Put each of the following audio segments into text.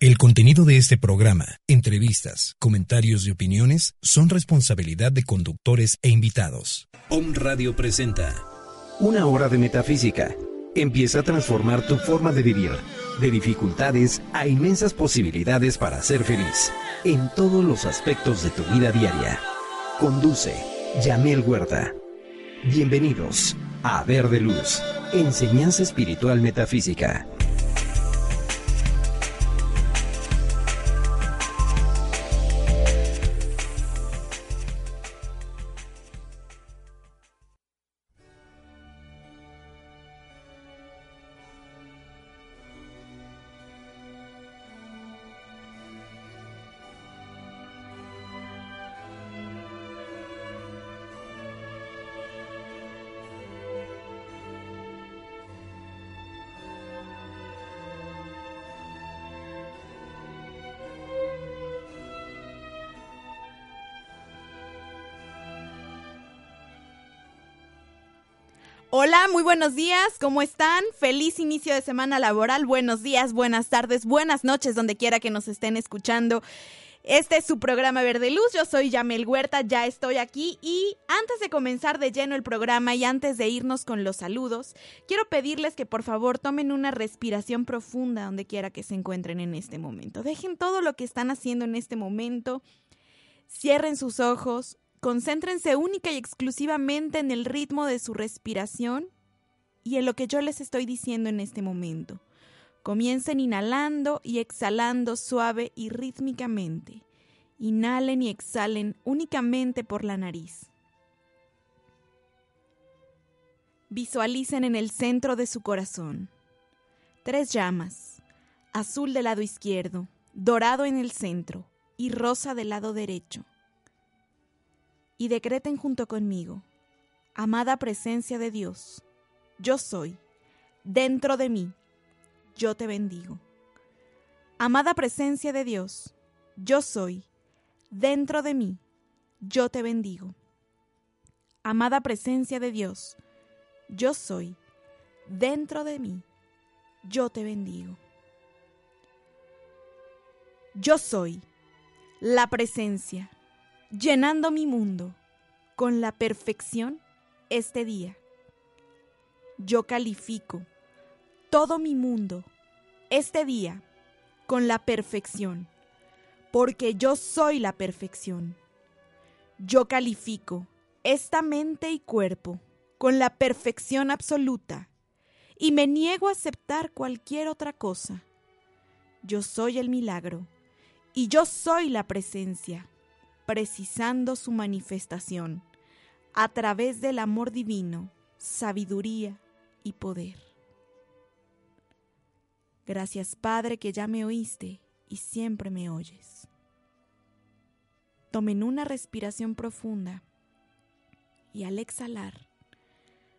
El contenido de este programa, entrevistas, comentarios y opiniones son responsabilidad de conductores e invitados. Om Radio presenta Una hora de metafísica. Empieza a transformar tu forma de vivir, de dificultades a inmensas posibilidades para ser feliz, en todos los aspectos de tu vida diaria. Conduce Yamel Huerta. Bienvenidos a Verde Luz, Enseñanza Espiritual Metafísica. Hola, muy buenos días, ¿cómo están? Feliz inicio de semana laboral, buenos días, buenas tardes, buenas noches, donde quiera que nos estén escuchando. Este es su programa Verde Luz, yo soy Yamel Huerta, ya estoy aquí y antes de comenzar de lleno el programa y antes de irnos con los saludos, quiero pedirles que por favor tomen una respiración profunda donde quiera que se encuentren en este momento. Dejen todo lo que están haciendo en este momento, cierren sus ojos, Concéntrense única y exclusivamente en el ritmo de su respiración y en lo que yo les estoy diciendo en este momento. Comiencen inhalando y exhalando suave y rítmicamente. Inhalen y exhalen únicamente por la nariz. Visualicen en el centro de su corazón tres llamas, azul del lado izquierdo, dorado en el centro y rosa del lado derecho y decreten junto conmigo, amada presencia de Dios, yo soy, dentro de mí, yo te bendigo. Amada presencia de Dios, yo soy, dentro de mí, yo te bendigo. Amada presencia de Dios, yo soy, dentro de mí, yo te bendigo. Yo soy la presencia llenando mi mundo con la perfección este día. Yo califico todo mi mundo este día con la perfección, porque yo soy la perfección. Yo califico esta mente y cuerpo con la perfección absoluta y me niego a aceptar cualquier otra cosa. Yo soy el milagro y yo soy la presencia precisando su manifestación a través del amor divino, sabiduría y poder. Gracias Padre que ya me oíste y siempre me oyes. Tomen una respiración profunda y al exhalar,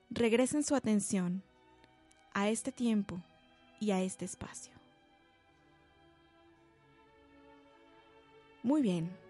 regresen su atención a este tiempo y a este espacio. Muy bien.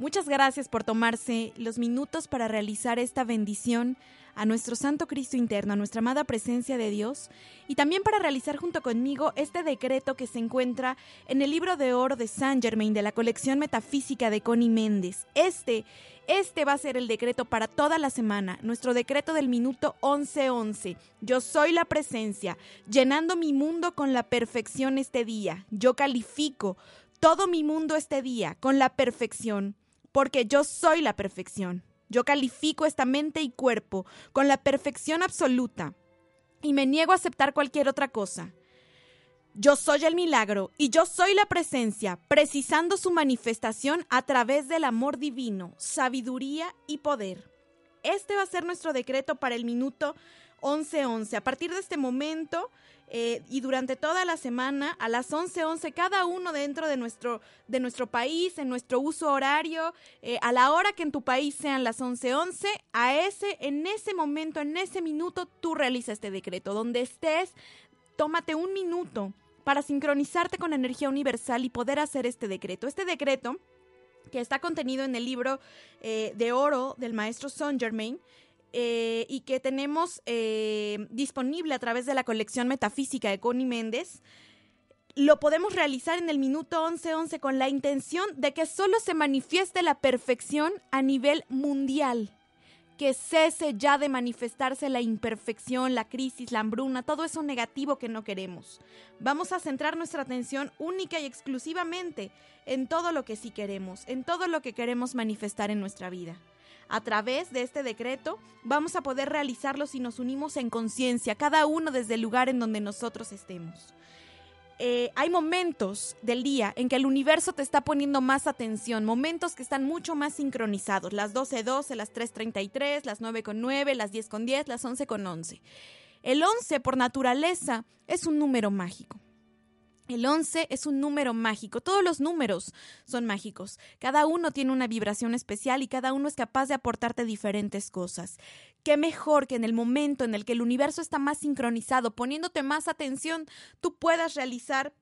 Muchas gracias por tomarse los minutos para realizar esta bendición a nuestro Santo Cristo interno, a nuestra amada presencia de Dios, y también para realizar junto conmigo este decreto que se encuentra en el libro de oro de Saint Germain de la colección metafísica de Connie Méndez. Este, este va a ser el decreto para toda la semana, nuestro decreto del minuto 1111. Yo soy la presencia, llenando mi mundo con la perfección este día. Yo califico todo mi mundo este día con la perfección porque yo soy la perfección. Yo califico esta mente y cuerpo con la perfección absoluta y me niego a aceptar cualquier otra cosa. Yo soy el milagro y yo soy la presencia, precisando su manifestación a través del amor divino, sabiduría y poder. Este va a ser nuestro decreto para el minuto 11:11. A partir de este momento, eh, y durante toda la semana a las 11:11 cada uno dentro de nuestro de nuestro país en nuestro uso horario eh, a la hora que en tu país sean las 11:11 a ese en ese momento en ese minuto tú realizas este decreto. Donde estés tómate un minuto para sincronizarte con energía universal y poder hacer este decreto. Este decreto que está contenido en el libro eh, de oro del maestro Saint Germain eh, y que tenemos eh, disponible a través de la colección metafísica de Connie Méndez, lo podemos realizar en el minuto 1111 con la intención de que solo se manifieste la perfección a nivel mundial. Que cese ya de manifestarse la imperfección, la crisis, la hambruna, todo eso negativo que no queremos. Vamos a centrar nuestra atención única y exclusivamente en todo lo que sí queremos, en todo lo que queremos manifestar en nuestra vida a través de este decreto vamos a poder realizarlo si nos unimos en conciencia, cada uno desde el lugar en donde nosotros estemos. Eh, hay momentos del día en que el universo te está poniendo más atención, momentos que están mucho más sincronizados, las 12.12, las 3.33, las 9.9, las 10.10, las 11.11. El 11 por naturaleza es un número mágico. El 11 es un número mágico. Todos los números son mágicos. Cada uno tiene una vibración especial y cada uno es capaz de aportarte diferentes cosas. Qué mejor que en el momento en el que el universo está más sincronizado, poniéndote más atención, tú puedas realizar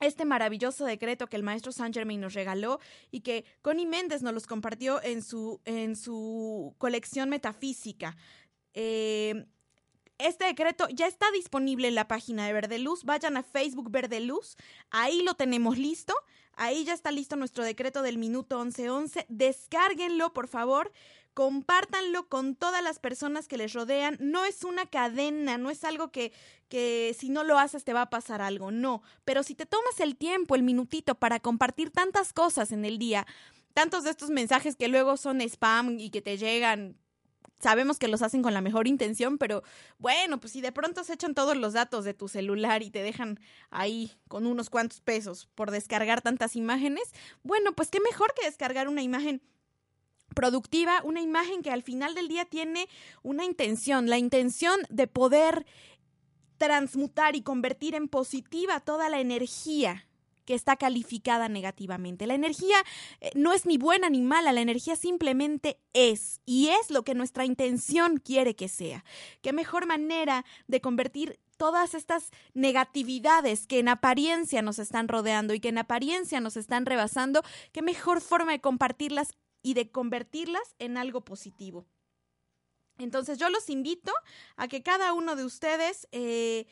este maravilloso decreto que el maestro Saint Germain nos regaló y que Connie Méndez nos los compartió en su, en su colección metafísica. Eh, este decreto ya está disponible en la página de Verde Luz. Vayan a Facebook Verde Luz. Ahí lo tenemos listo. Ahí ya está listo nuestro decreto del minuto 1111. Descárguenlo, por favor. Compártanlo con todas las personas que les rodean. No es una cadena, no es algo que, que si no lo haces te va a pasar algo. No. Pero si te tomas el tiempo, el minutito para compartir tantas cosas en el día, tantos de estos mensajes que luego son spam y que te llegan sabemos que los hacen con la mejor intención, pero bueno, pues si de pronto se echan todos los datos de tu celular y te dejan ahí con unos cuantos pesos por descargar tantas imágenes, bueno, pues qué mejor que descargar una imagen productiva, una imagen que al final del día tiene una intención, la intención de poder transmutar y convertir en positiva toda la energía que está calificada negativamente. La energía eh, no es ni buena ni mala, la energía simplemente es y es lo que nuestra intención quiere que sea. ¿Qué mejor manera de convertir todas estas negatividades que en apariencia nos están rodeando y que en apariencia nos están rebasando, qué mejor forma de compartirlas y de convertirlas en algo positivo. Entonces yo los invito a que cada uno de ustedes eh,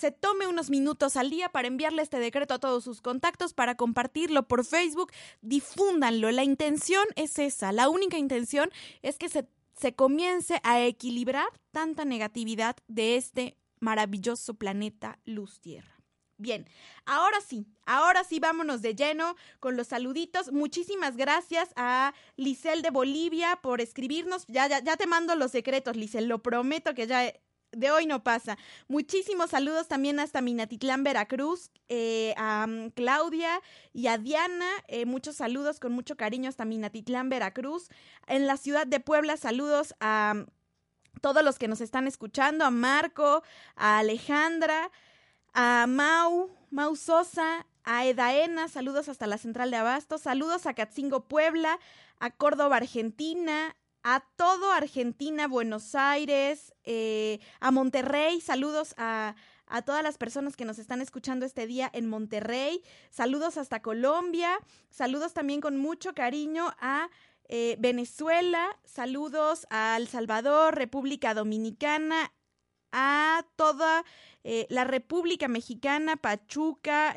se tome unos minutos al día para enviarle este decreto a todos sus contactos, para compartirlo por Facebook, difúndanlo. La intención es esa, la única intención es que se, se comience a equilibrar tanta negatividad de este maravilloso planeta Luz Tierra. Bien, ahora sí, ahora sí vámonos de lleno con los saluditos. Muchísimas gracias a Lisel de Bolivia por escribirnos. Ya, ya, ya te mando los secretos, Lisel, lo prometo que ya de hoy no pasa. Muchísimos saludos también hasta Minatitlán, Veracruz, eh, a mm, Claudia y a Diana. Eh, muchos saludos con mucho cariño hasta Minatitlán, Veracruz. En la ciudad de Puebla, saludos a mm, todos los que nos están escuchando, a Marco, a Alejandra, a Mau, Mau Sosa, a Edaena, saludos hasta la central de Abasto, saludos a Catzingo, Puebla, a Córdoba, Argentina, a todo Argentina, Buenos Aires, eh, a Monterrey. Saludos a, a, todas las personas que nos están escuchando este día en Monterrey. Saludos hasta Colombia. Saludos también con mucho cariño a eh, Venezuela. Saludos a El Salvador, República Dominicana, a toda eh, la República Mexicana, Pachuca,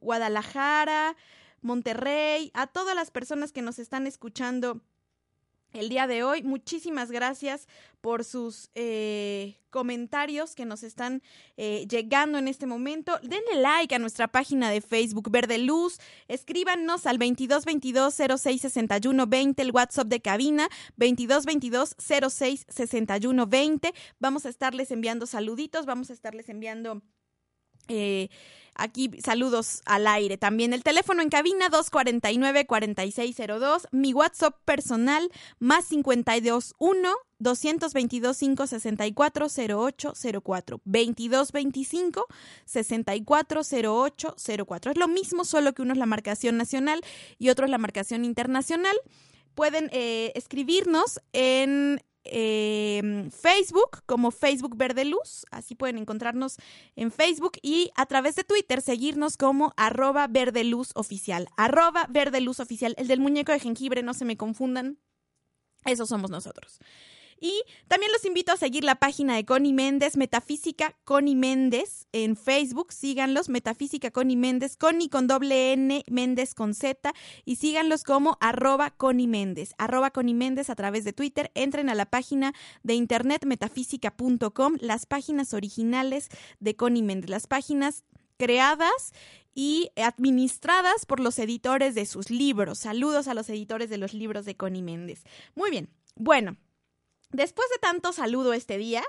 Guadalajara, Monterrey, a todas las personas que nos están escuchando el día de hoy. Muchísimas gracias por sus eh, comentarios que nos están eh, llegando en este momento. Denle like a nuestra página de Facebook Verde Luz. Escríbanos al 2222 06 20, el WhatsApp de cabina 2222 06 20. Vamos a estarles enviando saluditos, vamos a estarles enviando Eh, aquí saludos al aire. También el teléfono en cabina 249-4602. Mi WhatsApp personal más 521 222 564 0804 2225 640804. Es lo mismo, solo que uno es la marcación nacional y otro es la marcación internacional. Pueden eh, escribirnos en eh, Facebook como Facebook Verde Luz, así pueden encontrarnos en Facebook. Y a través de Twitter seguirnos como arroba Verde Luz Oficial, arroba Verde Luz Oficial, el del muñeco de jengibre, no se me confundan, esos somos nosotros. Y también los invito a seguir la página de Connie Méndez, Metafísica Connie Méndez, en Facebook. Síganlos, Metafísica Connie Méndez, Connie con doble N, Méndez con Z. Y síganlos como arroba Connie Méndez, arroba Connie Méndez a través de Twitter. Entren a la página de internet metafísica.com, las páginas originales de Connie Méndez, las páginas creadas y administradas por los editores de sus libros. Saludos a los editores de los libros de Connie Méndez. Muy bien, bueno, Después de tanto saludo este día,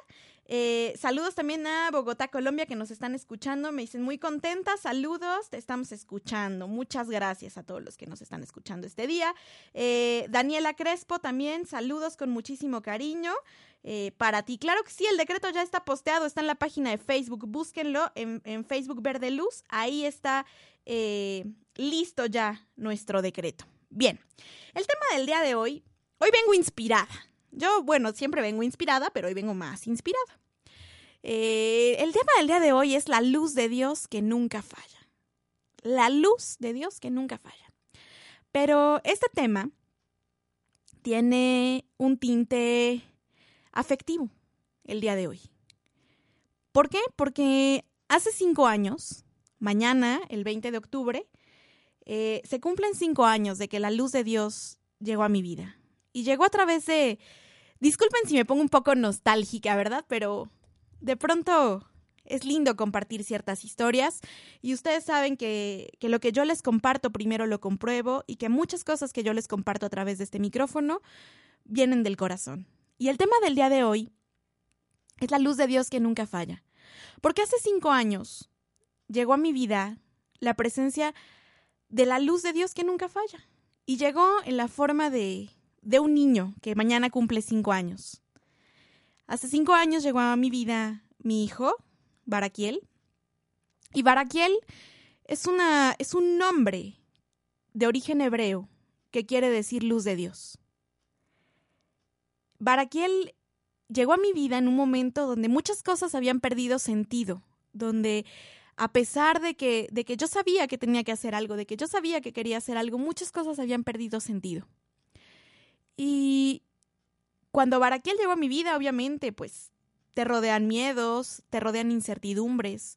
eh, saludos también a Bogotá, Colombia, que nos están escuchando. Me dicen muy contenta. Saludos, te estamos escuchando. Muchas gracias a todos los que nos están escuchando este día. Eh, Daniela Crespo también, saludos con muchísimo cariño. Eh, para ti. Claro que sí, el decreto ya está posteado, está en la página de Facebook. Búsquenlo en, en Facebook Verde Luz. Ahí está listo ya nuestro decreto. Bien, el tema del día de hoy, hoy vengo inspirada. Yo, bueno, siempre vengo inspirada, pero hoy vengo más inspirada. Eh, el tema del día de hoy es la luz de Dios que nunca falla. La luz de Dios que nunca falla. Pero este tema tiene un tinte afectivo el día de hoy. ¿Por qué? Porque hace cinco años, mañana, el 20 de octubre, eh, se cumplen cinco años de que la luz de Dios llegó a mi vida. Y llegó a través de Disculpen si me pongo un poco nostálgica, ¿verdad? Pero de pronto es lindo compartir ciertas historias y ustedes saben que, que, lo que yo les comparto primero lo compruebo y que muchas cosas que yo les comparto a través de este micrófono vienen del corazón. Y el tema del día de hoy es la luz de Dios que nunca falla. Porque hace cinco años llegó a mi vida la presencia de la luz de Dios que nunca falla. Y llegó en la forma de, de un niño que mañana cumple cinco años. Hace cinco años llegó a mi vida mi hijo, Baraquiel. Y Baraquiel es, una, es un nombre de origen hebreo que quiere decir luz de Dios. Baraquiel llegó a mi vida en un momento donde muchas cosas habían perdido sentido, donde a pesar de que, de que yo sabía que tenía que hacer algo, de que yo sabía que quería hacer algo, muchas cosas habían perdido sentido. Y cuando Baraquiel llegó a mi vida, obviamente, pues te rodean miedos, te rodean incertidumbres,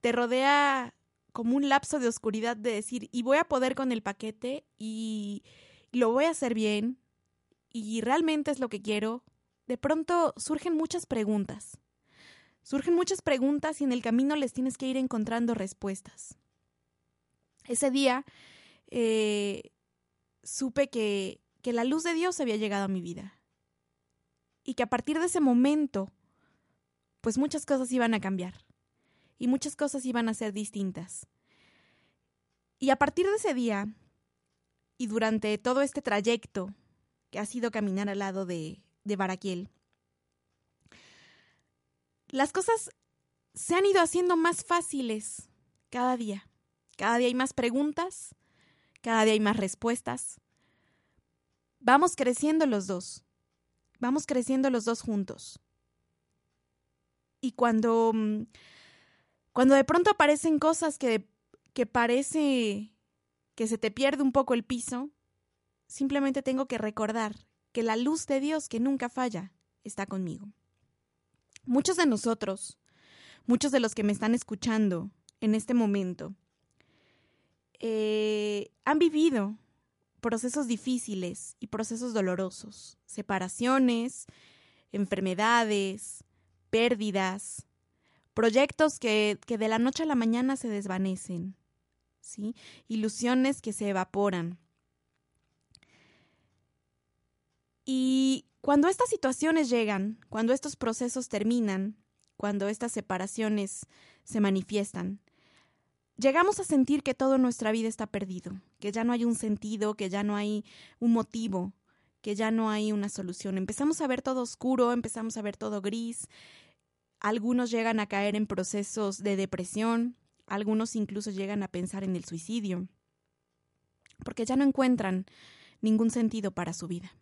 te rodea como un lapso de oscuridad de decir, y voy a poder con el paquete y lo voy a hacer bien y realmente es lo que quiero. De pronto surgen muchas preguntas. Surgen muchas preguntas y en el camino les tienes que ir encontrando respuestas. Ese día eh, supe que que la luz de Dios había llegado a mi vida. Y que a partir de ese momento, pues muchas cosas iban a cambiar. Y muchas cosas iban a ser distintas. Y a partir de ese día, y durante todo este trayecto que ha sido caminar al lado de, de Baraquiel, las cosas se han ido haciendo más fáciles cada día. Cada día hay más preguntas, cada día hay más respuestas, Vamos creciendo los dos. Vamos creciendo los dos juntos. Y cuando, mm, cuando de pronto aparecen cosas que, que parece que se te pierde un poco el piso, simplemente tengo que recordar que la luz de Dios que nunca falla está conmigo. Muchos de nosotros, muchos de los que me están escuchando en este momento, eh, han vivido procesos difíciles y procesos dolorosos, separaciones, enfermedades, pérdidas, proyectos que, que de la noche a la mañana se desvanecen, ¿sí? ilusiones que se evaporan. Y cuando estas situaciones llegan, cuando estos procesos terminan, cuando estas separaciones se manifiestan, llegamos a sentir que todo en nuestra vida está perdido, que ya no hay un sentido, que ya no hay un motivo, que ya no hay una solución. Empezamos a ver todo oscuro, empezamos a ver todo gris. Algunos llegan a caer en procesos de depresión, algunos incluso llegan a pensar en el suicidio, porque ya no encuentran ningún sentido para su vida.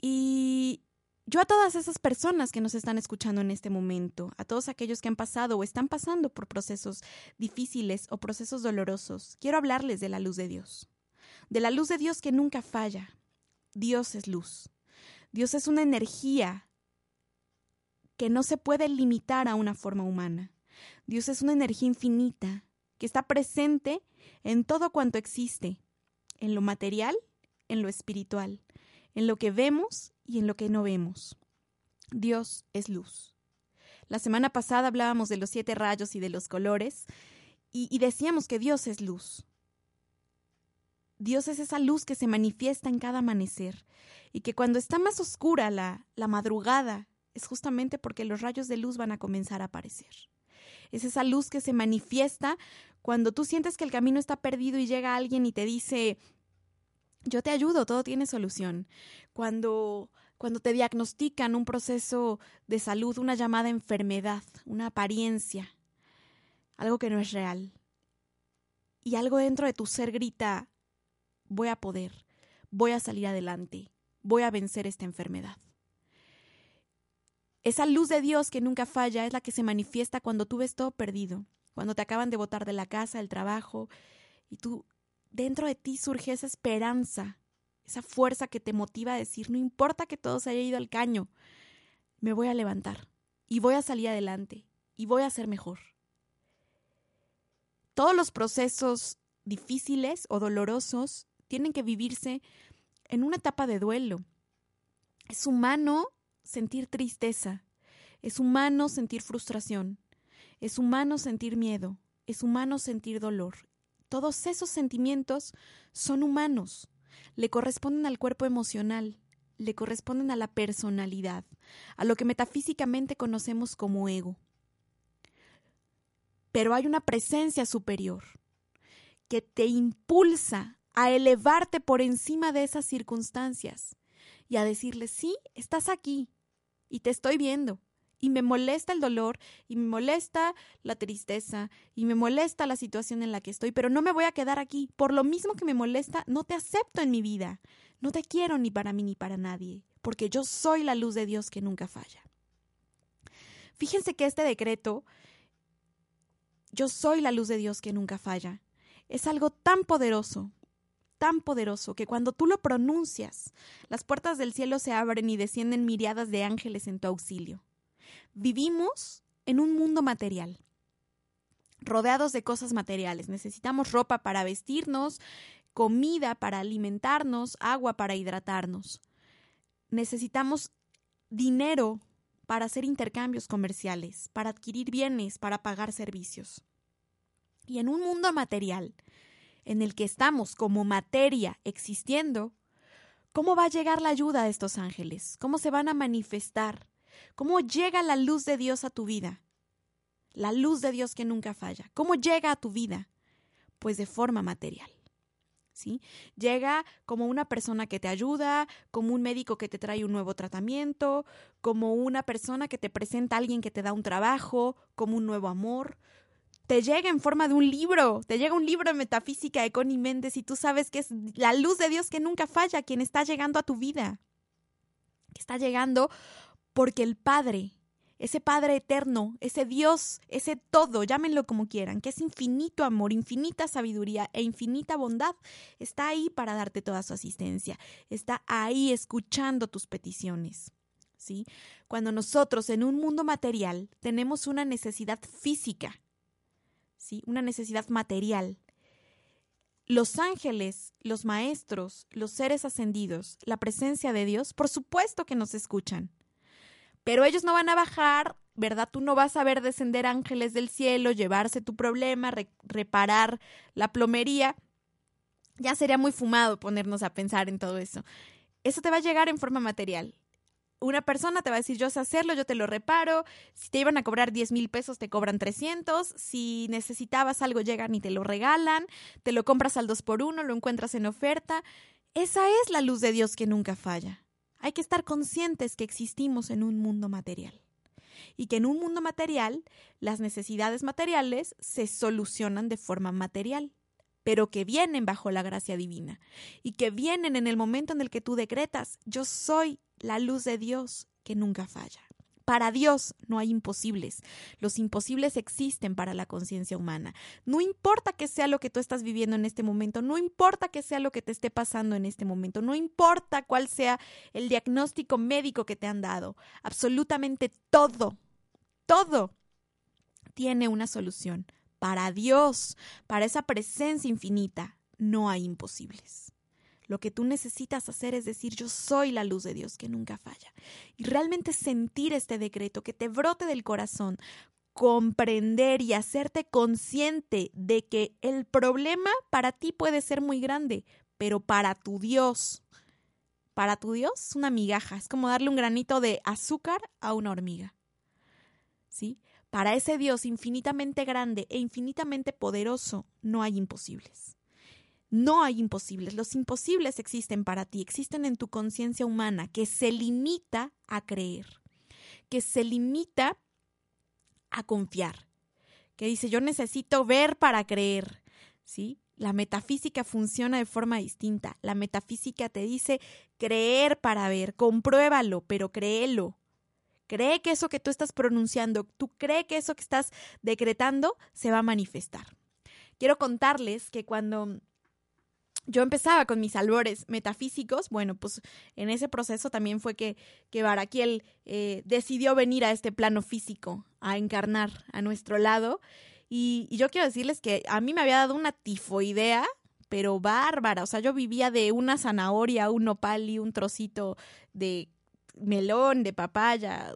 Y yo a todas esas personas que nos están escuchando en este momento, a todos aquellos que han pasado o están pasando por procesos difíciles o procesos dolorosos, quiero hablarles de la luz de Dios. De la luz de Dios que nunca falla. Dios es luz. Dios es una energía que no se puede limitar a una forma humana. Dios es una energía infinita que está presente en todo cuanto existe, en lo material, en lo espiritual, en lo que vemos y en lo que no vemos. Dios es luz. La semana pasada hablábamos de los siete rayos y de los colores y, decíamos que Dios es luz. Dios es esa luz que se manifiesta en cada amanecer y que cuando está más oscura la, la madrugada es justamente porque los rayos de luz van a comenzar a aparecer. Es esa luz que se manifiesta cuando tú sientes que el camino está perdido y llega alguien y te dice, yo te ayudo, todo tiene solución. Cuando, cuando te diagnostican un proceso de salud, una llamada enfermedad, una apariencia, algo que no es real, y algo dentro de tu ser grita, voy a poder, voy a salir adelante, voy a vencer esta enfermedad. Esa luz de Dios que nunca falla es la que se manifiesta cuando tú ves todo perdido, cuando te acaban de botar de la casa, del trabajo, y tú dentro de ti surge esa esperanza, esa fuerza que te motiva a decir, no importa que todo se haya ido al caño, me voy a levantar y voy a salir adelante y voy a ser mejor. Todos los procesos difíciles o dolorosos tienen que vivirse en una etapa de duelo. Es humano sentir tristeza, es humano sentir frustración, es humano sentir miedo, es humano sentir dolor todos esos sentimientos son humanos, le corresponden al cuerpo emocional, le corresponden a la personalidad, a lo que metafísicamente conocemos como ego. Pero hay una presencia superior que te impulsa a elevarte por encima de esas circunstancias y a decirle, sí, estás aquí y te estoy viendo y me molesta el dolor y me molesta la tristeza y me molesta la situación en la que estoy, pero no me voy a quedar aquí. Por lo mismo que me molesta, no te acepto en mi vida. No te quiero ni para mí ni para nadie, porque yo soy la luz de Dios que nunca falla. Fíjense que este decreto, yo soy la luz de Dios que nunca falla, es algo tan poderoso, tan poderoso que cuando tú lo pronuncias, las puertas del cielo se abren y descienden miriadas de ángeles en tu auxilio. Vivimos en un mundo material, rodeados de cosas materiales. Necesitamos ropa para vestirnos, comida para alimentarnos, agua para hidratarnos. Necesitamos dinero para hacer intercambios comerciales, para adquirir bienes, para pagar servicios. Y en un mundo material, en el que estamos como materia existiendo, ¿cómo va a llegar la ayuda de estos ángeles? ¿Cómo se van a manifestar? ¿Cómo llega la luz de Dios a tu vida? La luz de Dios que nunca falla. ¿Cómo llega a tu vida? Pues de forma material. ¿Sí? Llega como una persona que te ayuda, como un médico que te trae un nuevo tratamiento, como una persona que te presenta a alguien que te da un trabajo, como un nuevo amor. Te llega en forma de un libro, te llega un libro de metafísica de Connie Méndez y tú sabes que es la luz de Dios que nunca falla quien está llegando a tu vida. Que está llegando porque el Padre, ese Padre eterno, ese Dios, ese todo, llámenlo como quieran, que es infinito amor, infinita sabiduría e infinita bondad, está ahí para darte toda su asistencia, está ahí escuchando tus peticiones. ¿Sí? Cuando nosotros en un mundo material tenemos una necesidad física, ¿sí? Una necesidad material. Los ángeles, los maestros, los seres ascendidos, la presencia de Dios, por supuesto que nos escuchan. Pero ellos no van a bajar, ¿verdad? Tú no vas a ver descender ángeles del cielo, llevarse tu problema, reparar la plomería. Ya sería muy fumado ponernos a pensar en todo eso. Eso te va a llegar en forma material. una persona te va a decir, yo sé hacerlo, yo te lo reparo. Si te iban a cobrar 10 mil pesos, te cobran 300. Si necesitabas algo, llegan y te lo regalan. Te lo compras al 2 por 1 lo encuentras en oferta. Esa es la luz de Dios que nunca falla. Hay que estar conscientes que existimos en un mundo material y que en un mundo material las necesidades materiales se solucionan de forma material pero que vienen bajo la gracia divina y que vienen en el momento en el que tú decretas, yo soy la luz de Dios que nunca falla. Para Dios no hay imposibles. Los imposibles existen para la conciencia humana. No importa que sea lo que tú estás viviendo en este momento, no importa que sea lo que te esté pasando en este momento, no importa cuál sea el diagnóstico médico que te han dado. Absolutamente todo, todo tiene una solución. Para Dios, para esa presencia infinita, no hay imposibles. Lo que tú necesitas hacer es decir, yo soy la luz de Dios que nunca falla. Y realmente sentir este decreto, que te brote del corazón, comprender y hacerte consciente de que el problema para ti puede ser muy grande, pero para tu Dios, para tu Dios es una migaja, es como darle un granito de azúcar a una hormiga. ¿Sí? Para ese Dios infinitamente grande e infinitamente poderoso no hay imposibles. No hay imposibles. Los imposibles existen para ti, existen en tu conciencia humana, que se limita a creer, que se limita a confiar, que dice yo necesito ver para creer, ¿sí? La metafísica funciona de forma distinta. La metafísica te dice creer para ver, compruébalo, pero créelo. Cree que eso que tú estás pronunciando, tú cree que eso que estás decretando se va a manifestar. Quiero contarles que cuando yo empezaba con mis albores metafísicos, bueno, pues en ese proceso también fue que, que Baraquiel eh, decidió venir a este plano físico, a encarnar a nuestro lado. Y, y, yo quiero decirles que a mí me había dado una tifoidea, pero bárbara. O sea, yo vivía de una zanahoria, un nopal y un trocito de melón, de papaya.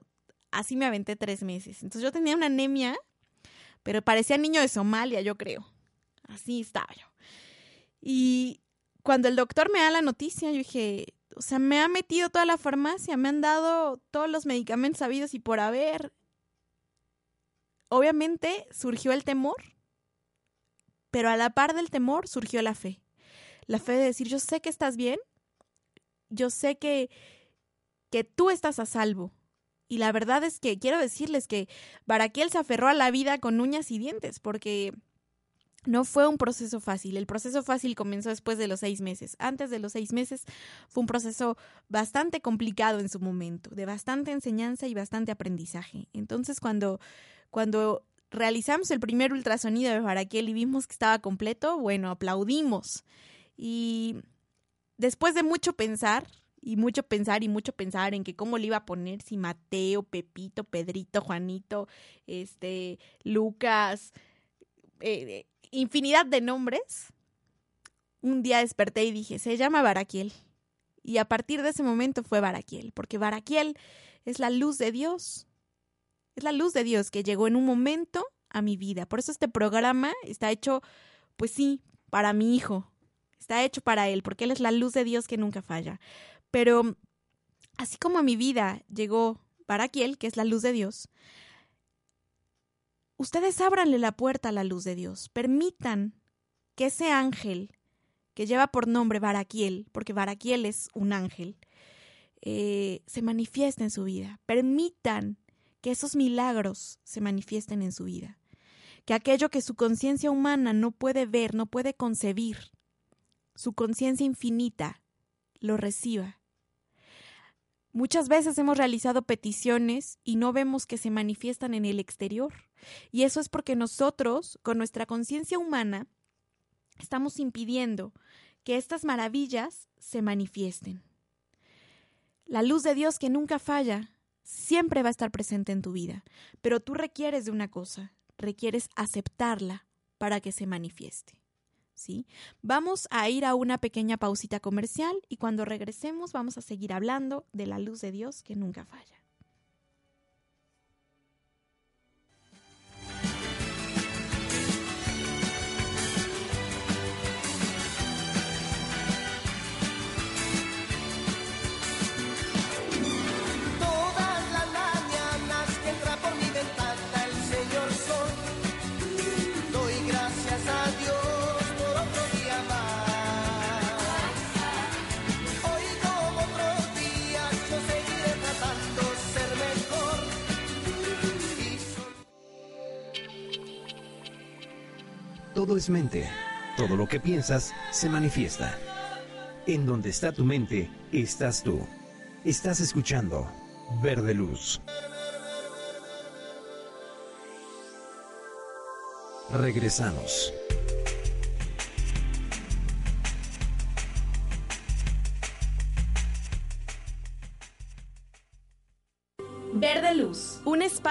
Así me aventé tres meses. Entonces yo tenía una anemia, pero parecía niño de Somalia, yo creo. Así estaba yo. Y cuando el doctor me da la noticia, yo dije, o sea, me ha metido toda la farmacia, me han dado todos los medicamentos sabidos y por haber. Obviamente surgió el temor, pero a la par del temor surgió la fe. La fe de decir, yo sé que estás bien, yo sé que, que tú estás a salvo. Y la verdad es que quiero decirles que Baraquiel se aferró a la vida con uñas y dientes, porque no fue un proceso fácil. El proceso fácil comenzó después de los seis meses. Antes de los seis meses fue un proceso bastante complicado en su momento, de bastante enseñanza y bastante aprendizaje. Entonces, cuando, cuando realizamos el primer ultrasonido de Baraquiel y vimos que estaba completo, bueno, aplaudimos. Y después de mucho pensar, y mucho pensar y mucho pensar en que cómo le iba a poner si Mateo, Pepito, Pedrito, Juanito, este, Lucas, eh, infinidad de nombres, un día desperté y dije, se llama Baraquiel. Y a partir de ese momento fue Baraquiel, porque Baraquiel es la luz de Dios. Es la luz de Dios que llegó en un momento a mi vida. Por eso este programa está hecho, pues sí, para mi hijo. Está hecho para él, porque él es la luz de Dios que nunca falla. Pero así como a mi vida llegó Baraquiel, que es la luz de Dios, ustedes ábranle la puerta a la luz de Dios. Permitan que ese ángel que lleva por nombre Baraquiel, porque Baraquiel es un ángel, eh, se manifieste en su vida. Permitan que esos milagros se manifiesten en su vida. Que aquello que su conciencia humana no puede ver, no puede concebir, su conciencia infinita lo reciba Muchas veces hemos realizado peticiones y no vemos que se manifiestan en el exterior. Y eso es porque nosotros, con nuestra conciencia humana, estamos impidiendo que estas maravillas se manifiesten. La luz de Dios que nunca falla siempre va a estar presente en tu vida, pero tú requieres de una cosa, requieres aceptarla para que se manifieste. ¿sí? Vamos a ir a una pequeña pausita comercial y cuando regresemos vamos a seguir hablando de la luz de Dios que nunca falla. Mente. Todo lo que piensas se manifiesta. En donde está tu mente, estás tú. Estás escuchando Verde Luz. Regresamos.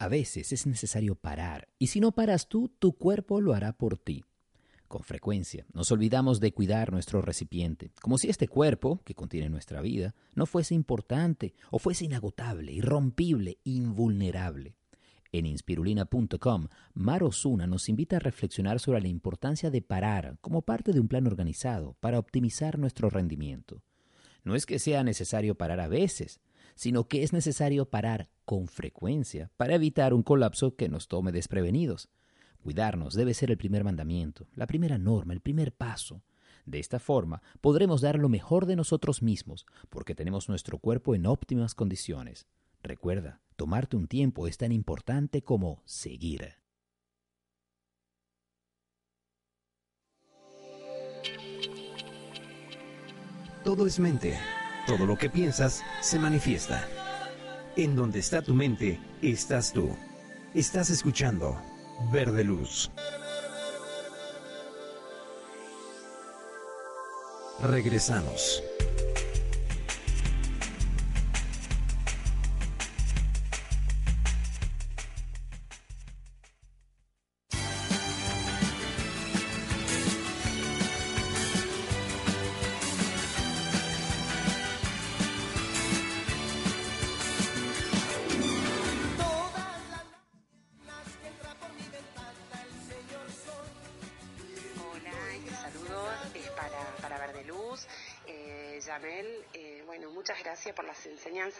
A veces es necesario parar, y si no paras tú, tu cuerpo lo hará por ti. Con frecuencia nos olvidamos de cuidar nuestro recipiente, como si este cuerpo, que contiene nuestra vida, no fuese importante o fuese inagotable, irrompible, invulnerable. En inspirulina.com, Mar Osuna nos invita a reflexionar sobre la importancia de parar como parte de un plan organizado para optimizar nuestro rendimiento. No es que sea necesario parar a veces, sino que es necesario parar con frecuencia para evitar un colapso que nos tome desprevenidos. Cuidarnos debe ser el primer mandamiento, la primera norma, el primer paso. De esta forma podremos dar lo mejor de nosotros mismos, porque tenemos nuestro cuerpo en óptimas condiciones. Recuerda, tomarte un tiempo es tan importante como seguir. Todo es mente. Todo lo que piensas se manifiesta. En donde está tu mente, estás tú. Estás escuchando Verde Luz. Regresamos.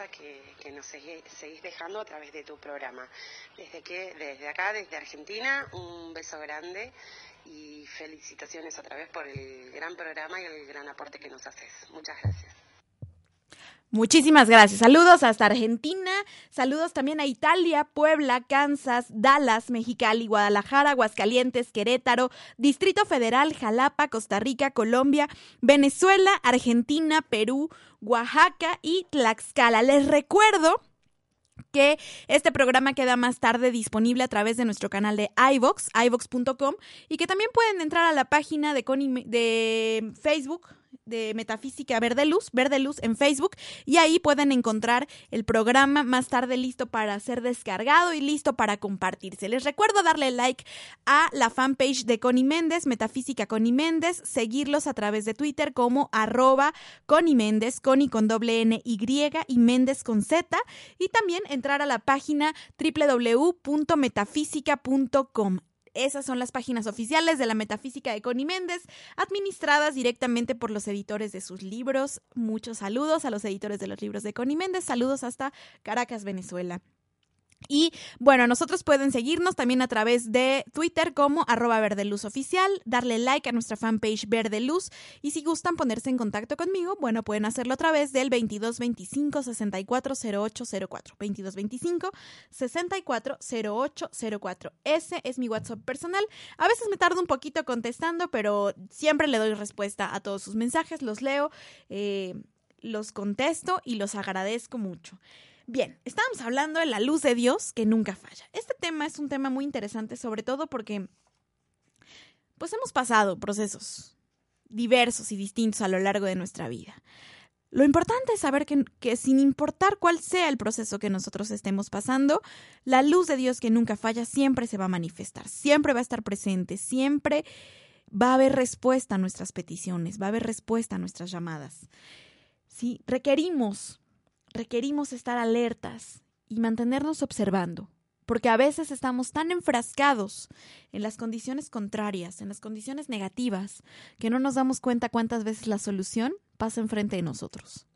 Que, nos seguís, dejando a través de tu programa. Desde que, desde acá, desde Argentina, un beso grande y felicitaciones otra vez por el gran programa y el gran aporte que nos haces. Muchas gracias. Muchísimas gracias. Saludos hasta Argentina, saludos también a Italia, Puebla, Kansas, Dallas, Mexicali, Guadalajara, Aguascalientes, Querétaro, Distrito Federal, Jalapa, Costa Rica, Colombia, Venezuela, Argentina, Perú, Oaxaca y Tlaxcala. Les recuerdo que este programa queda más tarde disponible a través de nuestro canal de iVox, iVox.com, y que también pueden entrar a la página de, de Facebook de Metafísica Verde Luz, Verde Luz en Facebook y ahí pueden encontrar el programa más tarde listo para ser descargado y listo para compartirse. Les recuerdo darle like a la fanpage de Connie Méndez, Metafísica Connie Méndez, seguirlos a través de Twitter como arroba Connie Méndez, Connie con doble N Y y Méndez con Z y también entrar a la página www.metafísica.com. Esas son las páginas oficiales de la Metafísica de Connie Méndez, administradas directamente por los editores de sus libros. Muchos saludos a los editores de los libros de Connie Méndez. Saludos hasta Caracas, Venezuela. Y bueno, nosotros pueden seguirnos también a través de Twitter como arroba darle like a nuestra fanpage Verde Luz y si gustan ponerse en contacto conmigo, bueno, pueden hacerlo a través del 2225 640804. 2225 640804. Ese es mi WhatsApp personal. A veces me tardo un poquito contestando, pero siempre le doy respuesta a todos sus mensajes, los leo, eh, los contesto y los agradezco mucho. Bien, estábamos hablando de la luz de Dios que nunca falla. Este tema es un tema muy interesante, sobre todo porque pues hemos pasado procesos diversos y distintos a lo largo de nuestra vida. Lo importante es saber que, que, sin importar cuál sea el proceso que nosotros estemos pasando, la luz de Dios que nunca falla siempre se va a manifestar, siempre va a estar presente, siempre va a haber respuesta a nuestras peticiones, va a haber respuesta a nuestras llamadas. ¿Sí? Requerimos, requerimos estar alertas y mantenernos observando, porque a veces estamos tan enfrascados en las condiciones contrarias, en las condiciones negativas, que no nos damos cuenta cuántas veces la solución pasa enfrente de nosotros.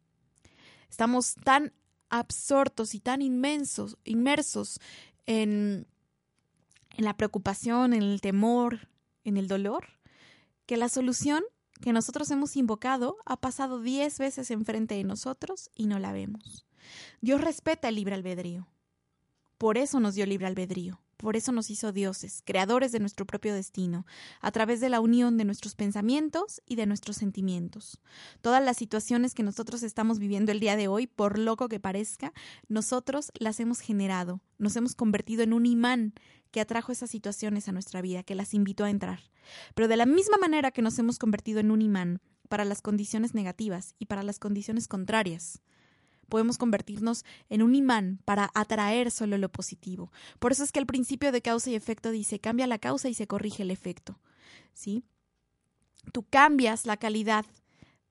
Estamos tan absortos y tan inmensos, inmersos en, en la preocupación, en el temor, en el dolor, que la solución que nosotros hemos invocado ha pasado diez veces enfrente de nosotros y no la vemos. Dios respeta el libre albedrío. Por eso nos dio libre albedrío. Por eso nos hizo dioses, creadores de nuestro propio destino, a través de la unión de nuestros pensamientos y de nuestros sentimientos. Todas las situaciones que nosotros estamos viviendo el día de hoy, por loco que parezca, nosotros las hemos generado, nos hemos convertido en un imán que atrajo esas situaciones a nuestra vida, que las invitó a entrar. Pero de la misma manera que nos hemos convertido en un imán para las condiciones negativas y para las condiciones contrarias, podemos convertirnos en un imán para atraer solo lo positivo. Por eso es que el principio de causa y efecto dice, cambia la causa y se corrige el efecto. ¿Sí? Tú cambias la calidad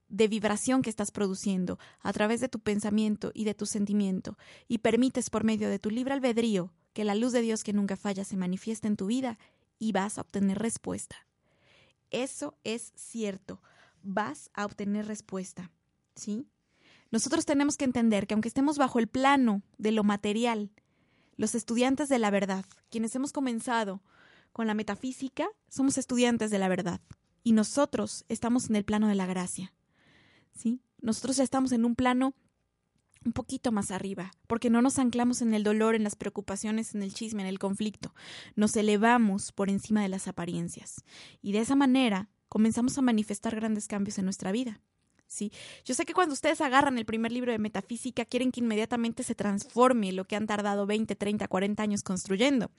de vibración que estás produciendo a través de tu pensamiento y de tu sentimiento y permites por medio de tu libre albedrío que la luz de Dios que nunca falla se manifieste en tu vida y vas a obtener respuesta. Eso es cierto, vas a obtener respuesta, ¿sí? Nosotros tenemos que entender que aunque estemos bajo el plano de lo material, los estudiantes de la verdad, quienes hemos comenzado con la metafísica, somos estudiantes de la verdad y nosotros estamos en el plano de la gracia. ¿Sí? Nosotros ya estamos en un plano un poquito más arriba, porque no nos anclamos en el dolor, en las preocupaciones, en el chisme, en el conflicto. Nos elevamos por encima de las apariencias. Y de esa manera comenzamos a manifestar grandes cambios en nuestra vida. ¿Sí? Yo sé que cuando ustedes agarran el primer libro de metafísica quieren que inmediatamente se transforme lo que han tardado 20, 30, 40 años construyendo.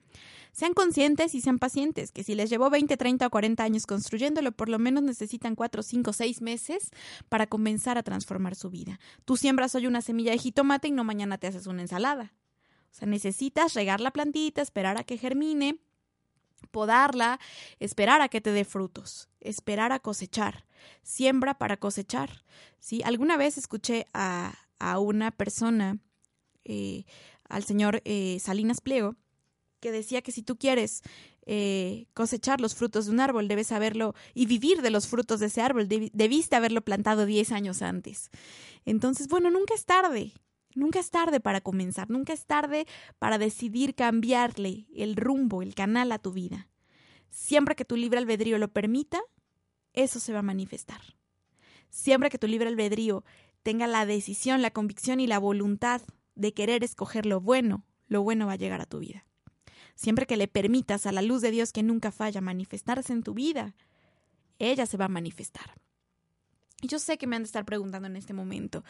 Sean conscientes y sean pacientes, que si les llevó 20, 30 o 40 años construyéndolo, por lo menos necesitan 4, 5, 6 meses para comenzar a transformar su vida. Tú siembras hoy una semilla de jitomate y no mañana te haces una ensalada. O sea, necesitas regar la plantita, esperar a que germine, podarla, esperar a que te dé frutos, esperar a cosechar, siembra para cosechar. ¿sí? Alguna vez escuché a, a una persona, eh, al señor eh, Salinas Pliego, que decía que si tú quieres eh, cosechar los frutos de un árbol, debes saberlo y vivir de los frutos de ese árbol, debiste haberlo plantado 10 años antes. Entonces, bueno, nunca es tarde. Nunca es tarde para comenzar, nunca es tarde para decidir cambiarle el rumbo, el canal a tu vida. Siempre que tu libre albedrío lo permita, eso se va a manifestar. Siempre que tu libre albedrío tenga la decisión, la convicción y la voluntad de querer escoger lo bueno, lo bueno va a llegar a tu vida. Siempre que le permitas a la luz de Dios que nunca falla manifestarse en tu vida, ella se va a manifestar. Yo sé que me han de estar preguntando en este momento,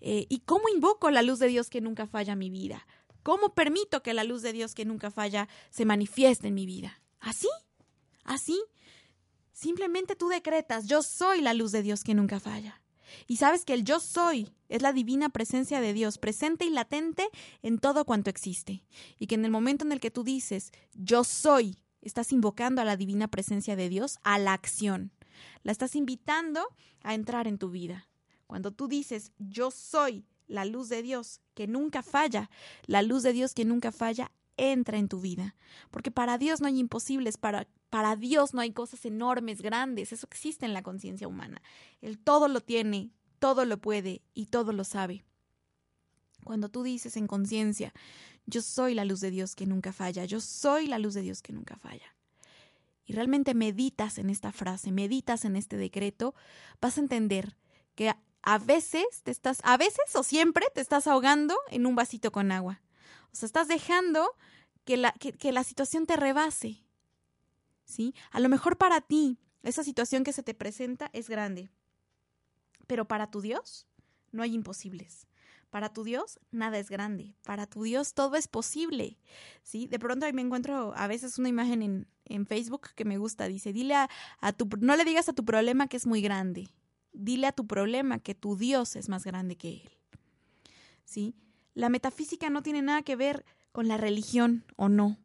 eh, ¿y cómo invoco la luz de Dios que nunca falla en mi vida? ¿Cómo permito que la luz de Dios que nunca falla se manifieste en mi vida? ¿Así? ¿Así? Simplemente tú decretas, yo soy la luz de Dios que nunca falla. Y sabes que el yo soy es la divina presencia de Dios, presente y latente en todo cuanto existe. Y que en el momento en el que tú dices, yo soy, estás invocando a la divina presencia de Dios a la acción. La estás invitando a entrar en tu vida. Cuando tú dices, yo soy la luz de Dios que nunca falla, la luz de Dios que nunca falla entra en tu vida. Porque para Dios no hay imposibles, para, para Dios no hay cosas enormes, grandes. Eso existe en la conciencia humana. Él todo lo tiene, todo lo puede y todo lo sabe. Cuando tú dices en conciencia, yo soy la luz de Dios que nunca falla, yo soy la luz de Dios que nunca falla y realmente meditas en esta frase, meditas en este decreto, vas a entender que a veces te estás, a veces o siempre te estás ahogando en un vasito con agua. O sea, estás dejando que la, que, la situación te rebase. ¿Sí? A lo mejor para ti esa situación que se te presenta es grande, pero para tu Dios no hay imposibles. Para tu Dios nada es grande, para tu Dios todo es posible. ¿sí? De pronto ahí me encuentro a veces una imagen en, en Facebook que me gusta, dice, dile a, a, tu, no le digas a tu problema que es muy grande, dile a tu problema que tu Dios es más grande que él. ¿Sí? La metafísica no tiene nada que ver con la religión o no,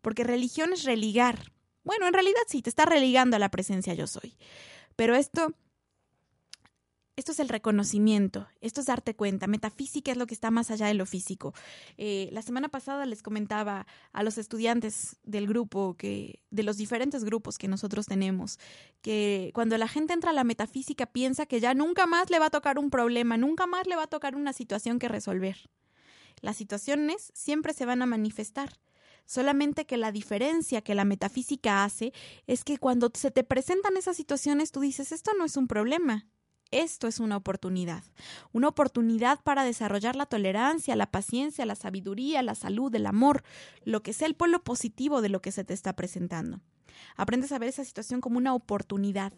porque religión es religar, Bueno, en realidad sí, te está religando a la presencia yo soy. Pero esto esto es el reconocimiento, esto es darte cuenta. Metafísica es lo que está más allá de lo físico. Eh, la semana pasada les comentaba a los estudiantes del grupo, que, de los diferentes grupos que nosotros tenemos, que cuando la gente entra a la metafísica piensa que ya nunca más le va a tocar un problema, nunca más le va a tocar una situación que resolver. Las situaciones siempre se van a manifestar. Solamente que la diferencia que la metafísica hace es que cuando se te presentan esas situaciones tú dices, esto no es un problema, esto es una oportunidad, una oportunidad para desarrollar la tolerancia, la paciencia, la sabiduría, la salud, el amor, lo que sea el polo positivo de lo que se te está presentando. Aprendes a ver esa situación como una oportunidad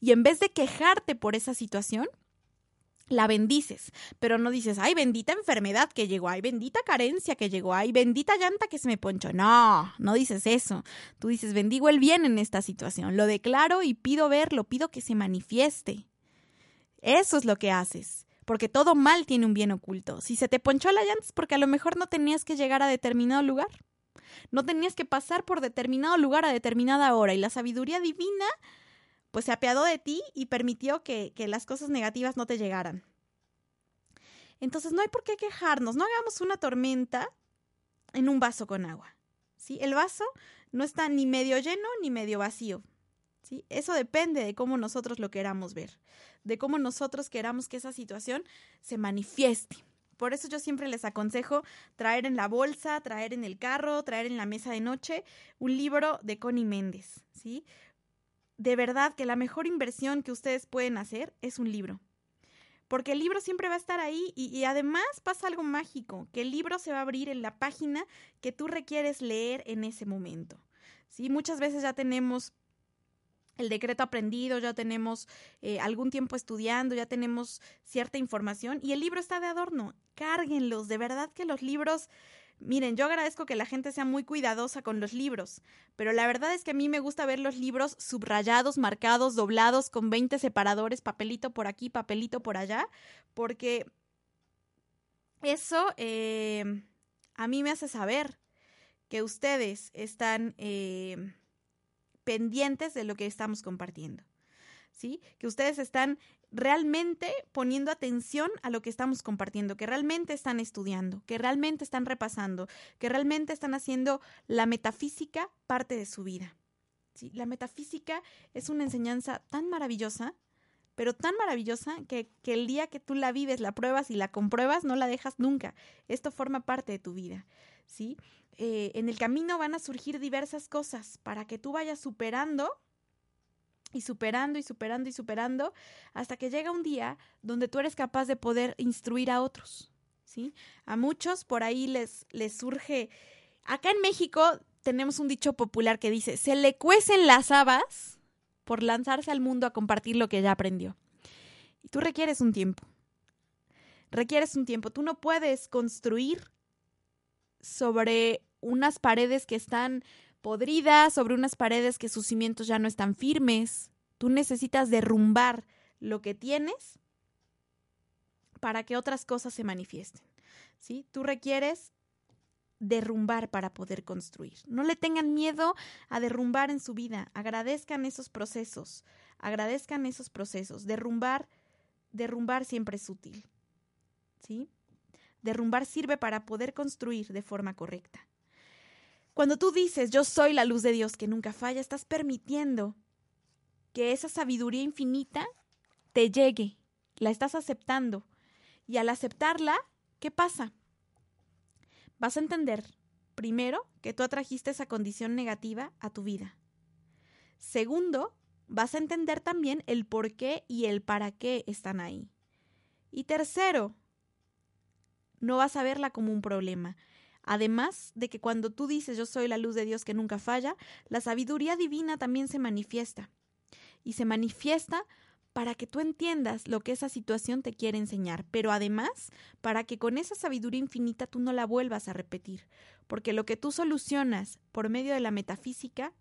y en vez de quejarte por esa situación, la bendices, pero no dices, ay, bendita enfermedad que llegó, ay, bendita carencia que llegó, ay, bendita llanta que se me ponchó. No, no dices eso. Tú dices, bendigo el bien en esta situación, lo declaro y pido verlo, pido que se manifieste. Eso es lo que haces. Porque todo mal tiene un bien oculto. Si se te ponchó la llanta es porque a lo mejor no tenías que llegar a determinado lugar. No tenías que pasar por determinado lugar a determinada hora. Y la sabiduría divina, pues se apiadó de ti y permitió que, las cosas negativas no te llegaran. Entonces no hay por qué quejarnos. No hagamos una tormenta en un vaso con agua. ¿sí? El vaso no está ni medio lleno ni medio vacío. ¿sí? Eso depende de cómo nosotros lo queramos ver, de cómo nosotros queramos que esa situación se manifieste. Por eso yo siempre les aconsejo traer en la bolsa, traer en el carro, traer en la mesa de noche un libro de Connie Méndez, ¿sí? De verdad que la mejor inversión que ustedes pueden hacer es un libro. Porque el libro siempre va a estar ahí y, y, además pasa algo mágico, que el libro se va a abrir en la página que tú requieres leer en ese momento. ¿sí? Muchas veces ya tenemos el decreto aprendido, ya tenemos eh, algún tiempo estudiando, ya tenemos cierta información y el libro está de adorno. Cárguenlos, de verdad que los libros, miren, yo agradezco que la gente sea muy cuidadosa con los libros, pero la verdad es que a mí me gusta ver los libros subrayados, marcados, doblados, con 20 separadores, papelito por aquí, papelito por allá, porque eso eh, a mí me hace saber que ustedes están... Eh, pendientes de lo que estamos compartiendo. ¿Sí? Que ustedes están realmente poniendo atención a lo que estamos compartiendo, que realmente están estudiando, que realmente están repasando, que realmente están haciendo la metafísica parte de su vida. ¿Sí? La metafísica es una enseñanza tan maravillosa, pero tan maravillosa que, que, el día que tú la vives, la pruebas y la compruebas, no la dejas nunca. Esto forma parte de tu vida. ¿Sí? Eh, en el camino van a surgir diversas cosas para que tú vayas superando y superando y superando y superando hasta que llega un día donde tú eres capaz de poder instruir a otros, ¿sí? A muchos por ahí les, les surge... Acá en México tenemos un dicho popular que dice, se le cuecen las habas por lanzarse al mundo a compartir lo que ya aprendió. Y tú requieres un tiempo. Requieres un tiempo. Tú no puedes construir sobre unas paredes que están podridas, sobre unas paredes que sus cimientos ya no están firmes. Tú necesitas derrumbar lo que tienes para que otras cosas se manifiesten. ¿Sí? Tú requieres derrumbar para poder construir. No le tengan miedo a derrumbar en su vida. Agradezcan esos procesos. Agradezcan esos procesos. Derrumbar, derrumbar siempre es útil. ¿Sí? Derrumbar sirve para poder construir de forma correcta. Cuando tú dices yo soy la luz de Dios que nunca falla, estás permitiendo que esa sabiduría infinita te llegue, la estás aceptando. Y al aceptarla, ¿qué pasa? Vas a entender, primero, que tú atrajiste esa condición negativa a tu vida. Segundo, vas a entender también el por qué y el para qué están ahí. Y tercero, no vas a verla como un problema. Además de que cuando tú dices yo soy la luz de Dios que nunca falla, la sabiduría divina también se manifiesta. Y se manifiesta para que tú entiendas lo que esa situación te quiere enseñar, pero además para que con esa sabiduría infinita tú no la vuelvas a repetir, porque lo que tú solucionas por medio de la metafísica,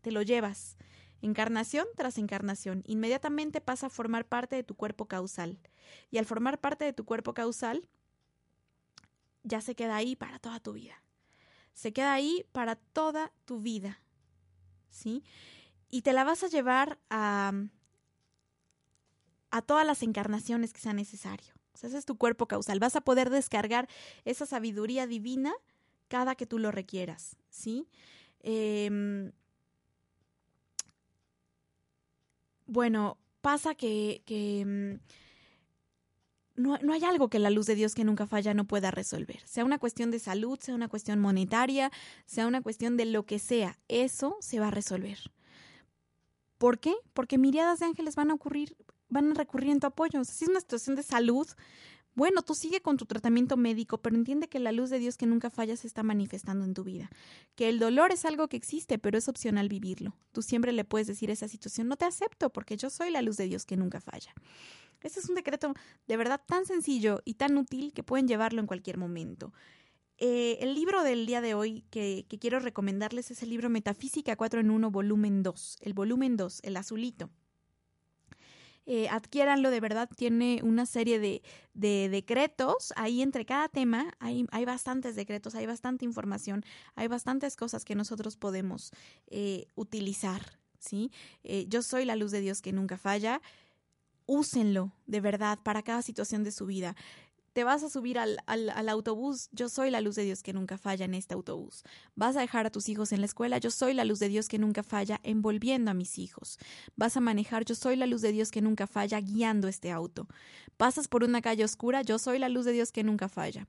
te lo llevas, encarnación tras encarnación, inmediatamente pasa a formar parte de tu cuerpo causal. Y al formar parte de tu cuerpo causal, ya se queda ahí para toda tu vida. Se queda ahí para toda tu vida. ¿sí? Y te la vas a llevar a, a todas las encarnaciones que sea necesario. Ese es tu cuerpo causal. Vas a poder descargar esa sabiduría divina cada que tú lo requieras, ¿sí? Em, bueno, pasa que, que mm, no, hay algo que la luz de Dios que nunca falla no pueda resolver. Sea una cuestión de salud, sea una cuestión monetaria, sea una cuestión de lo que sea, eso se va a resolver. ¿Por qué? Porque miradas de ángeles van a ocurrir, van a recurrir en tu apoyo. si es una situación de salud, bueno, tú sigue con tu tratamiento médico, pero entiende que la luz de Dios que nunca falla se está manifestando en tu vida. Que el dolor es algo que existe, pero es opcional vivirlo. Tú siempre le puedes decir a esa situación, no te acepto porque yo soy la luz de Dios que nunca falla. Este es un decreto de verdad tan sencillo y tan útil que pueden llevarlo en cualquier momento. Eh, el libro del día de hoy que, quiero recomendarles es el libro Metafísica 4 en 1, volumen 2. El volumen 2, el azulito eh, adquiéranlo, de verdad tiene una serie de, de, decretos, ahí entre cada tema hay, hay, bastantes decretos, hay bastante información, hay bastantes cosas que nosotros podemos eh, utilizar, ¿sí? Eh, yo soy la luz de Dios que nunca falla, úsenlo de verdad para cada situación de su vida te vas a subir al, al, autobús, yo soy la luz de Dios que nunca falla en este autobús. Vas a dejar a tus hijos en la escuela, yo soy la luz de Dios que nunca falla envolviendo a mis hijos. Vas a manejar, yo soy la luz de Dios que nunca falla guiando este auto. Pasas por una calle oscura, yo soy la luz de Dios que nunca falla.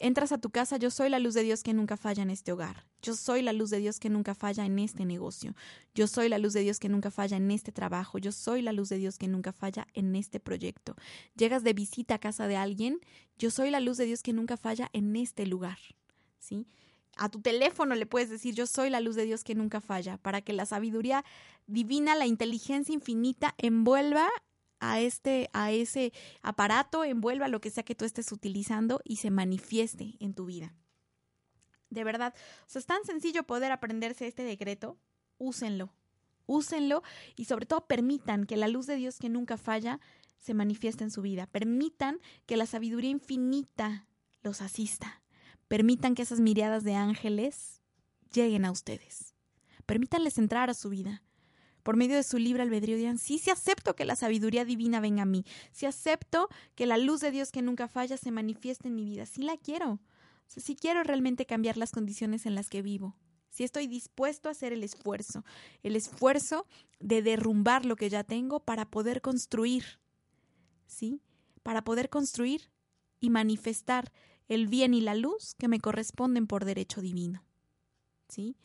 Entras a tu casa, yo soy la luz de Dios que nunca falla en este hogar. Yo soy la luz de Dios que nunca falla en este negocio. Yo soy la luz de Dios que nunca falla en este trabajo. Yo soy la luz de Dios que nunca falla en este proyecto. Llegas de visita a casa de alguien, yo soy la luz de Dios que nunca falla en este lugar. ¿Sí? A tu teléfono le puedes decir, yo soy la luz de Dios que nunca falla, para que la sabiduría divina, la inteligencia infinita envuelva a este a ese aparato, envuelva lo que sea que tú estés utilizando y se manifieste en tu vida. De verdad, o sea, es tan sencillo poder aprenderse este decreto, úsenlo. Úsenlo y sobre todo permitan que la luz de Dios que nunca falla se manifieste en su vida. Permitan que la sabiduría infinita los asista. Permitan que esas miradas de ángeles lleguen a ustedes. Permítanles entrar a su vida por medio de su libre albedrío digan, sí, sí acepto que la sabiduría divina venga a mí, sí acepto que la luz de Dios que nunca falla se manifieste en mi vida, sí la quiero, o sea, sí quiero realmente cambiar las condiciones en las que vivo, si estoy dispuesto a hacer el esfuerzo, el esfuerzo de derrumbar lo que ya tengo para poder construir, ¿sí? Para poder construir y manifestar el bien y la luz que me corresponden por derecho divino, ¿sí?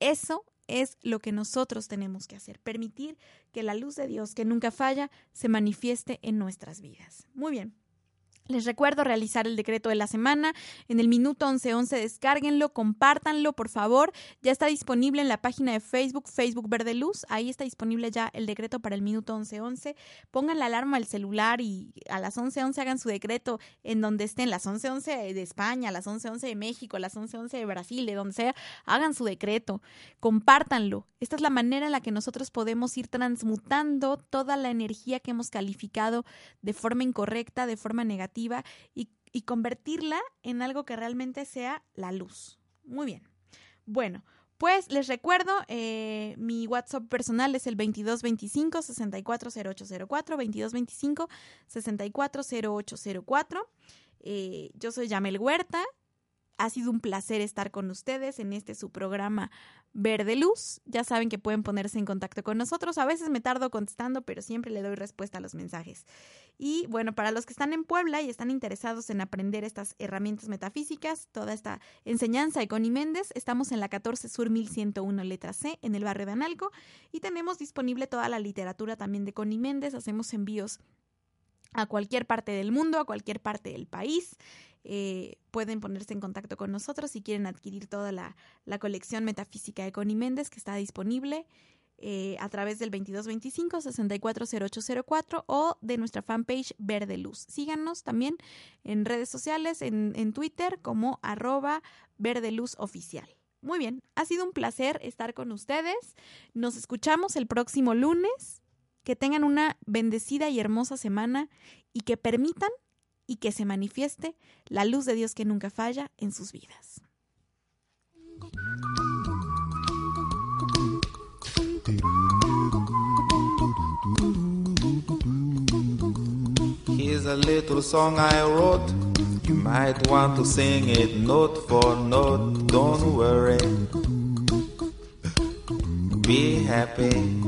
Eso es lo que nosotros tenemos que hacer, permitir que la luz de Dios, que nunca falla, se manifieste en nuestras vidas. Muy bien. Les recuerdo realizar el decreto de la semana. En el minuto 1111 descárguenlo, compártanlo, por favor. Ya está disponible en la página de Facebook, Facebook Verde Luz. Ahí está disponible ya el decreto para el minuto 1111. Pongan la alarma al celular y a las 1111 hagan su decreto en donde estén, las 1111 de España, las 1111 de México, las 1111 de Brasil, de donde sea. Hagan su decreto, compártanlo. Esta es la manera en la que nosotros podemos ir transmutando toda la energía que hemos calificado de forma incorrecta, de forma negativa y, convertirla en algo que realmente sea la luz. Muy bien. Bueno, pues les recuerdo, eh, mi WhatsApp personal es el 2225 640804, 2225 640804. Eh, yo soy Yamel Huerta. Ha sido un placer estar con ustedes en este su programa Verde Luz. Ya saben que pueden ponerse en contacto con nosotros. A veces me tardo contestando, pero siempre le doy respuesta a los mensajes. Y bueno, para los que están en Puebla y están interesados en aprender estas herramientas metafísicas, toda esta enseñanza de Connie Méndez, estamos en la 14 Sur 1101 letra C, en el barrio de Analco, y tenemos disponible toda la literatura también de Connie Méndez. Hacemos envíos a cualquier parte del mundo, a cualquier parte del país. Eh, pueden ponerse en contacto con nosotros si quieren adquirir toda la, colección metafísica de Connie Méndez que está disponible eh, a través del 2225-640804 o de nuestra fanpage Verde Luz. Síganos también en redes sociales, en, en Twitter como arroba Verde Luz Oficial. Muy bien, ha sido un placer estar con ustedes. Nos escuchamos el próximo lunes. Que tengan una bendecida y hermosa semana y que permitan y que se manifieste la luz de Dios que nunca falla en sus vidas. Here's a little song I wrote. You might want to sing it note for note. Don't worry. Be happy.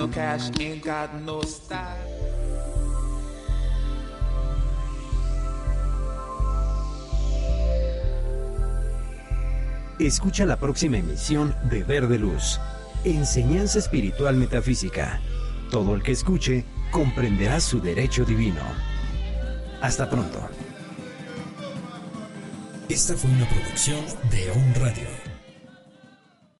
No cash, ain't got no style. Escucha la próxima emisión de Verde Luz, Enseñanza Espiritual Metafísica. Todo el que escuche comprenderá su derecho divino. Hasta pronto. Esta fue una producción de On Radio.